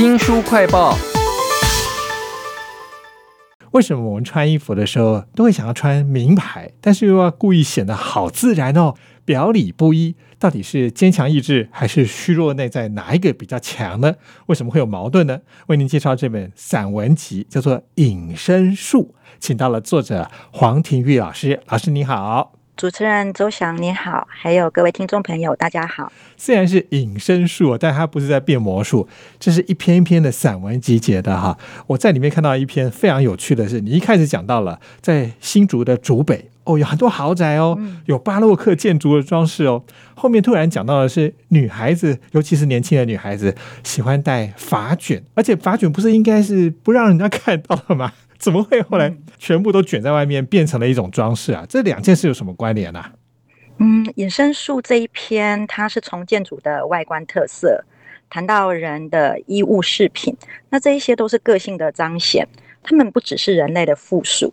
新书快报。为什么我们穿衣服的时候都会想要穿名牌，但是又要故意显得好自然哦，表里不一？到底是坚强意志还是虚弱内在，哪一个比较强呢？为什么会有矛盾呢？为您介绍这本散文集，叫做《隐身术》，请到了作者黄庭玉老师。老师你好。主持人周翔，你好，还有各位听众朋友，大家好。虽然是隐身术，但它不是在变魔术，这是一篇一篇的散文集结的哈。我在里面看到一篇非常有趣的是，你一开始讲到了在新竹的竹北哦，有很多豪宅哦，有巴洛克建筑的装饰哦。后面突然讲到的是女孩子，尤其是年轻的女孩子喜欢戴发卷，而且发卷不是应该是不让人家看到的吗？怎么会后来全部都卷在外面，变成了一种装饰啊？这两件事有什么关联呢？嗯，隐身术这一篇，它是从建筑的外观特色谈到人的衣物饰品，那这一些都是个性的彰显，他们不只是人类的附属。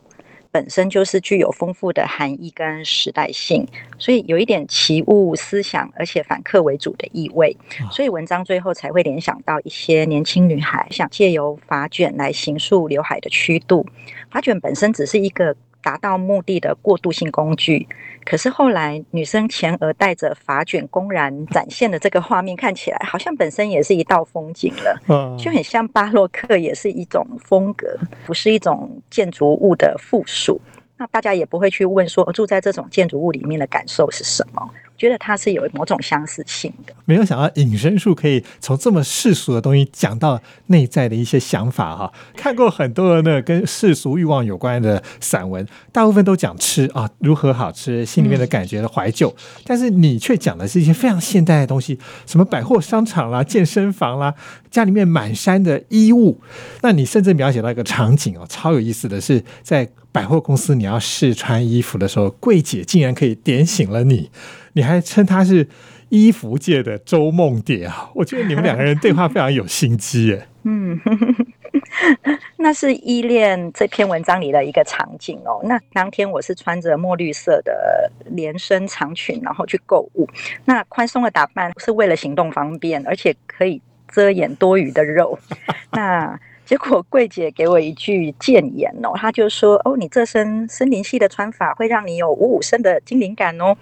本身就是具有丰富的含义跟时代性，所以有一点奇物思想，而且反客为主的意味。所以文章最后才会联想到一些年轻女孩想借由发卷来形塑刘海的曲度。发卷本身只是一个。达到目的的过渡性工具，可是后来女生前额带着发卷公然展现的这个画面，看起来好像本身也是一道风景了，就很像巴洛克，也是一种风格，不是一种建筑物的附属。那大家也不会去问说，住在这种建筑物里面的感受是什么。觉得它是有某种相似性的，没有想到隐身术可以从这么世俗的东西讲到内在的一些想法哈。看过很多的那跟世俗欲望有关的散文，大部分都讲吃啊，如何好吃，心里面的感觉的怀旧。但是你却讲的是一些非常现代的东西，什么百货商场啦、健身房啦，家里面满山的衣物。那你甚至描写到一个场景哦，超有意思的是，在百货公司你要试穿衣服的时候，柜姐竟然可以点醒了你。你还称他是衣服界的周梦蝶啊？我觉得你们两个人对话非常有心机耶。嗯，那是依恋这篇文章里的一个场景哦。那当天我是穿着墨绿色的连身长裙，然后去购物。那宽松的打扮是为了行动方便，而且可以遮掩多余的肉。那结果柜姐给我一句谏言哦，她就说：“哦，你这身森林系的穿法会让你有五五身的精灵感哦。”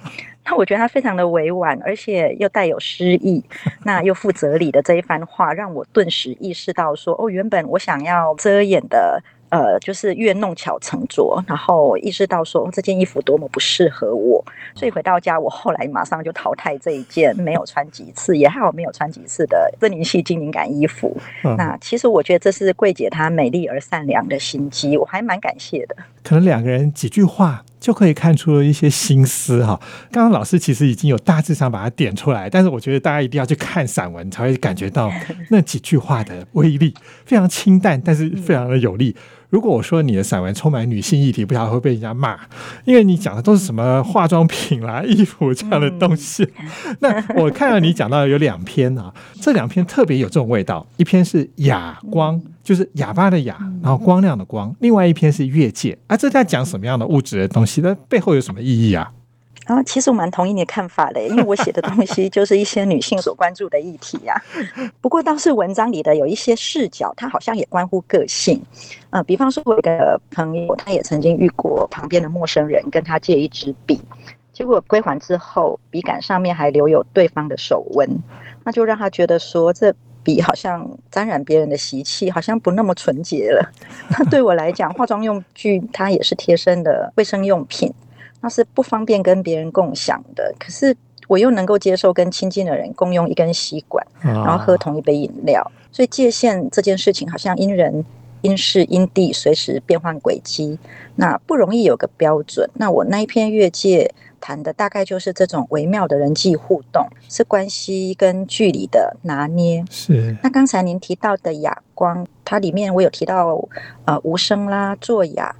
那我觉得他非常的委婉，而且又带有诗意，那又负责理的这一番话，让我顿时意识到说，哦，原本我想要遮掩的。呃，就是越弄巧成拙，然后意识到说这件衣服多么不适合我，所以回到家，我后来马上就淘汰这一件没有穿几次，也还好没有穿几次的森林系精灵感衣服。那其实我觉得这是桂姐她美丽而善良的心机，我还蛮感谢的。可能两个人几句话就可以看出了一些心思哈。刚刚老师其实已经有大致上把它点出来，但是我觉得大家一定要去看散文，才会感觉到 那几句话的威力，非常清淡，但是非常的有力。如果我说你的散文充满女性议题，不晓得会被人家骂，因为你讲的都是什么化妆品啦、衣服这样的东西。那我看到你讲到有两篇啊，这两篇特别有这种味道。一篇是哑光，就是哑巴的哑，然后光亮的光；另外一篇是越界，啊，这在讲什么样的物质的东西？那背后有什么意义啊？然后其实我蛮同意你的看法的，因为我写的东西就是一些女性所关注的议题呀。不过倒是文章里的有一些视角，它好像也关乎个性。呃，比方说我一个朋友，他也曾经遇过旁边的陌生人跟他借一支笔，结果归还之后，笔杆上面还留有对方的手纹，那就让他觉得说这笔好像沾染别人的习气，好像不那么纯洁了。那对我来讲，化妆用具它也是贴身的卫生用品。那是不方便跟别人共享的，可是我又能够接受跟亲近的人共用一根吸管，然后喝同一杯饮料，所以界限这件事情好像因人、因事、因地随时变换轨迹，那不容易有个标准。那我那一篇越界谈的大概就是这种微妙的人际互动，是关系跟距离的拿捏。是。那刚才您提到的哑光，它里面我有提到呃无声啦、作哑。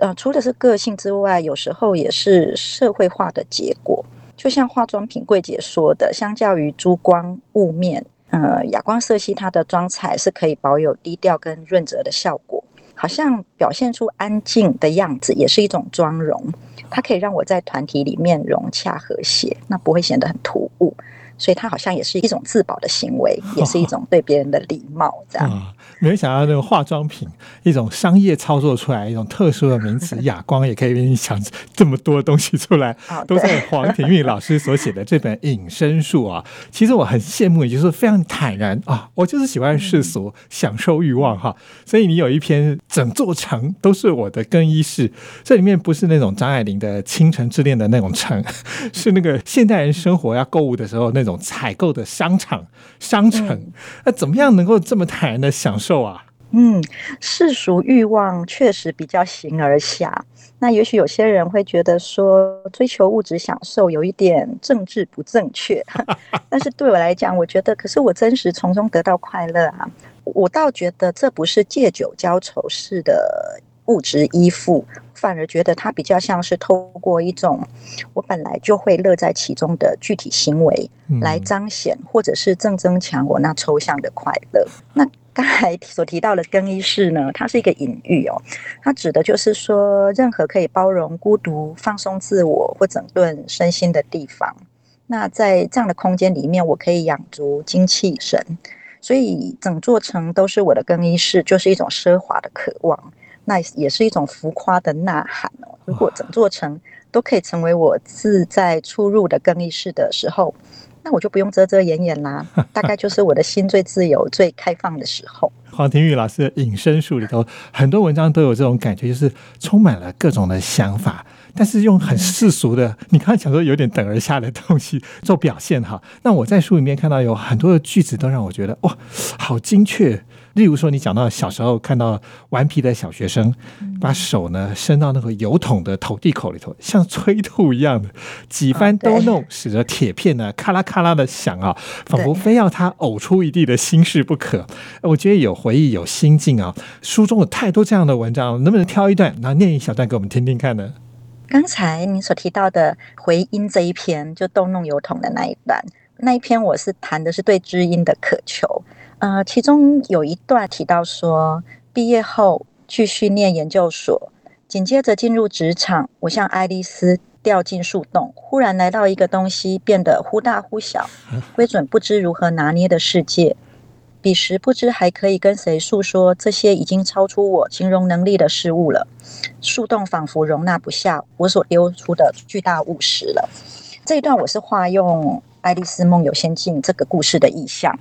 呃，除了是个性之外，有时候也是社会化的结果。就像化妆品柜姐说的，相较于珠光雾面，呃，哑光色系它的妆彩是可以保有低调跟润泽的效果，好像表现出安静的样子，也是一种妆容。它可以让我在团体里面融洽和谐，那不会显得很突兀。所以它好像也是一种自保的行为，也是一种对别人的礼貌，这样。啊，没想到那个化妆品一种商业操作出来一种特殊的名词，哑光也可以给你想这么多东西出来，哦都在黄庭玉老师所写的这本《隐身术》啊。其实我很羡慕，也就是非常坦然啊，我就是喜欢世俗，享受欲望哈。所以你有一篇整座城都是我的更衣室，这里面不是那种张爱玲的《倾城之恋》的那种城，是那个现代人生活要购物的时候那种采购的商场、商城。那怎么样能够这么坦然的享受啊？嗯，世俗欲望确实比较形而下。那也许有些人会觉得说，追求物质享受有一点政治不正确，但是对我来讲，我觉得，可是我真实从中得到快乐啊。我倒觉得这不是借酒浇愁式的物质依附，反而觉得它比较像是透过一种我本来就会乐在其中的具体行为，嗯来彰显或者是正增强我那抽象的快乐。那刚才所提到的更衣室呢，它是一个隐喻哦，它指的就是说，任何可以包容孤独、放松自我或整顿身心的地方。那在这样的空间里面，我可以养足精气神，所以整座城都是我的更衣室，就是一种奢华的渴望，那也是一种浮夸的呐喊哦。如果整座城都可以成为我自在出入的更衣室的时候，那我就不用遮遮掩掩啦，大概就是我的心最自由、最开放的时候。黄庭玉老师的《隐身术》里头，很多文章都有这种感觉，就是充满了各种的想法，但是用很世俗的，你刚才讲说有点等而下的东西做表现哈。那我在书里面看到有很多的句子，都让我觉得哇，好精确。例如说，你讲到小时候看到顽皮的小学生，把手呢伸到那个油桶的投递口里头，像催吐一样的几番对兜弄，使得铁片呢咔啦咔啦的响啊，仿佛非要他呕出一地的心事不可。我觉得有回忆，有心境啊。书中有太多这样的文章，能不能挑一段，然后念一小段给我们听听看呢？刚才你所提到的回音这一篇，就逗弄油桶的那一段，那一篇我是谈的是对知音的渴求。呃，其中有一段提到说，毕业后去训练研究所，紧接着进入职场，我像爱丽丝掉进树洞，忽然来到一个东西变得忽大忽小，规准不知如何拿捏的世界。彼时不知还可以跟谁诉说这些已经超出我形容能力的事物了。树洞仿佛容纳不下我所丢出的巨大物实了。这一段我是化用《爱丽丝梦游仙境》这个故事的意象。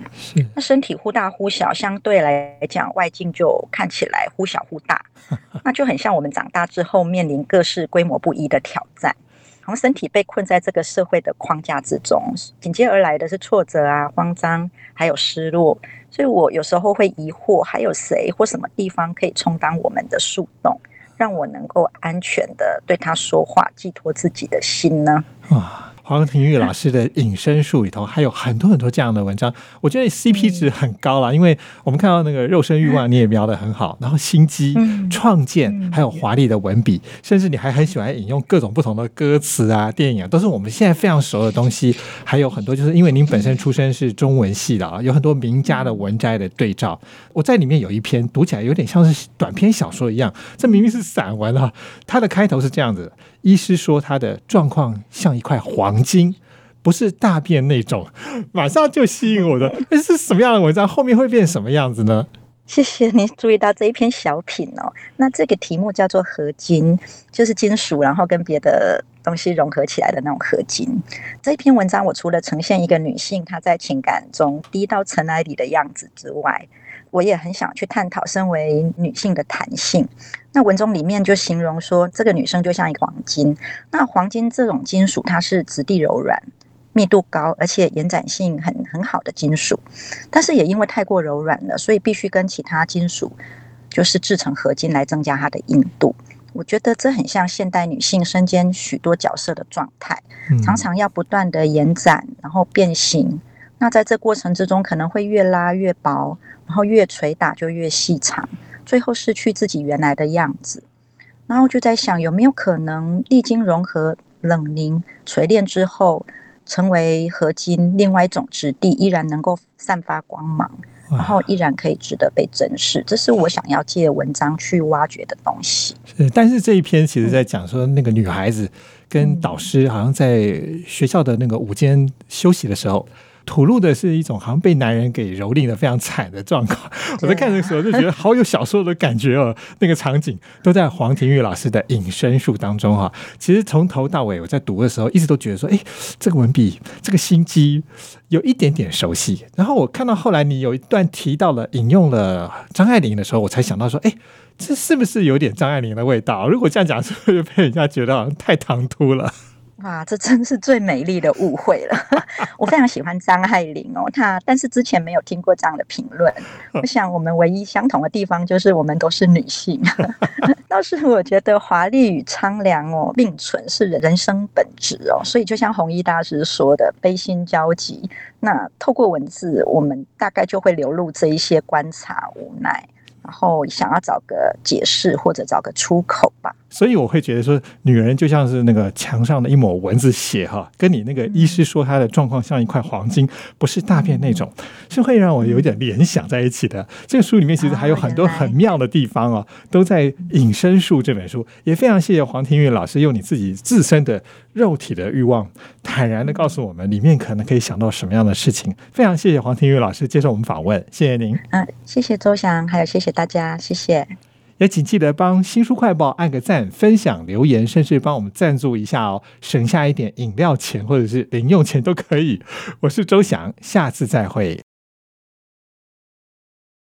那身体忽大忽小，相对来讲，外境就看起来忽小忽大，那就很像我们长大之后面临各式规模不一的挑战。然后身体被困在这个社会的框架之中，紧接而来的是挫折啊、慌张，还有失落。所以我有时候会疑惑，还有谁或什么地方可以充当我们的树洞，让我能够安全的对他说话，寄托自己的心呢？啊。黄庭玉老师的《隐身术》里头还有很多很多这样的文章，我觉得 CP 值很高啦，因为我们看到那个肉身欲望你也描得很好，然后心机、嗯创建，嗯还有华丽的文笔，甚至你还很喜欢引用各种不同的歌词啊、电影啊，都是我们现在非常熟的东西。还有很多就是因为您本身出身是中文系的啊，有很多名家的文摘的对照。我在里面有一篇读起来有点像是短篇小说一样，这明明是散文啊。它的开头是这样子的：医师说他的状况像一块黄金。不是大便那种，马上就吸引我的。那是什么样的文章？后面会变什么样子呢？谢谢你注意到这一篇小品哦。那这个题目叫做合金，就是金属，然后跟别的东西融合起来的那种合金。这篇文章，我除了呈现一个女性她在情感中低到尘埃里的样子之外，我也很想去探讨身为女性的弹性。那文中里面就形容说，这个女生就像一个黄金。那黄金这种金属，它是质地柔软。密度高，而且延展性很很好的金属，但是也因为太过柔软了，所以必须跟其他金属就是制成合金来增加它的硬度。我觉得这很像现代女性身兼许多角色的状态，嗯常常要不断的延展，然后变形。那在这过程之中，可能会越拉越薄，然后越捶打就越细长，最后失去自己原来的样子。然后就在想，有没有可能历经融合、冷凝、锤炼之后，成为合金另外一种质地，依然能够散发光芒，然后依然可以值得被珍视。这是我想要借文章去挖掘的东西。是，但是这一篇其实在讲说，那个女孩子跟导师好像在学校的那个午间休息的时候，吐露的是一种好像被男人给蹂躏的非常惨的状况。我在看的时候就觉得好有小说的感觉哦，那个场景都在黄庭玉老师的隐身术当中哈。其实从头到尾我在读的时候，一直都觉得说，哎，这个文笔，这个心机有一点点熟悉。然后我看到后来你有一段提到了引用了张爱玲的时候，我才想到说，哎，这是不是有点张爱玲的味道？如果这样讲，是不是被人家觉得好像太唐突了？哇，这真是最美丽的误会了！我非常喜欢张爱玲哦，她但是之前没有听过这样的评论。我想我们唯一相同的地方就是我们都是女性。倒是我觉得华丽与苍凉哦并存是人生本质哦，所以就像弘一大师说的，悲心交集。那透过文字，我们大概就会流露这一些观察无奈。然后想要找个解释或者找个出口吧，所以我会觉得说，女人就像是那个墙上的一抹蚊子血哈，跟你那个医师说她的状况像一块黄金，不是大便那种，是会让我有点联想在一起的。这个书里面其实还有很多很妙的地方哦，都在《隐身术》这本书，也非常谢谢黄庭玉老师用你自己自身的肉体的欲望，坦然的告诉我们里面可能可以想到什么样的事情。非常谢谢黄庭玉老师接受我们访问，谢谢您。嗯，谢谢周翔，还有谢谢。大家谢谢，也请记得帮新书快报按个赞、分享、留言，甚至帮我们赞助一下哦，省下一点饮料钱或者是零用钱都可以。我是周翔，下次再会。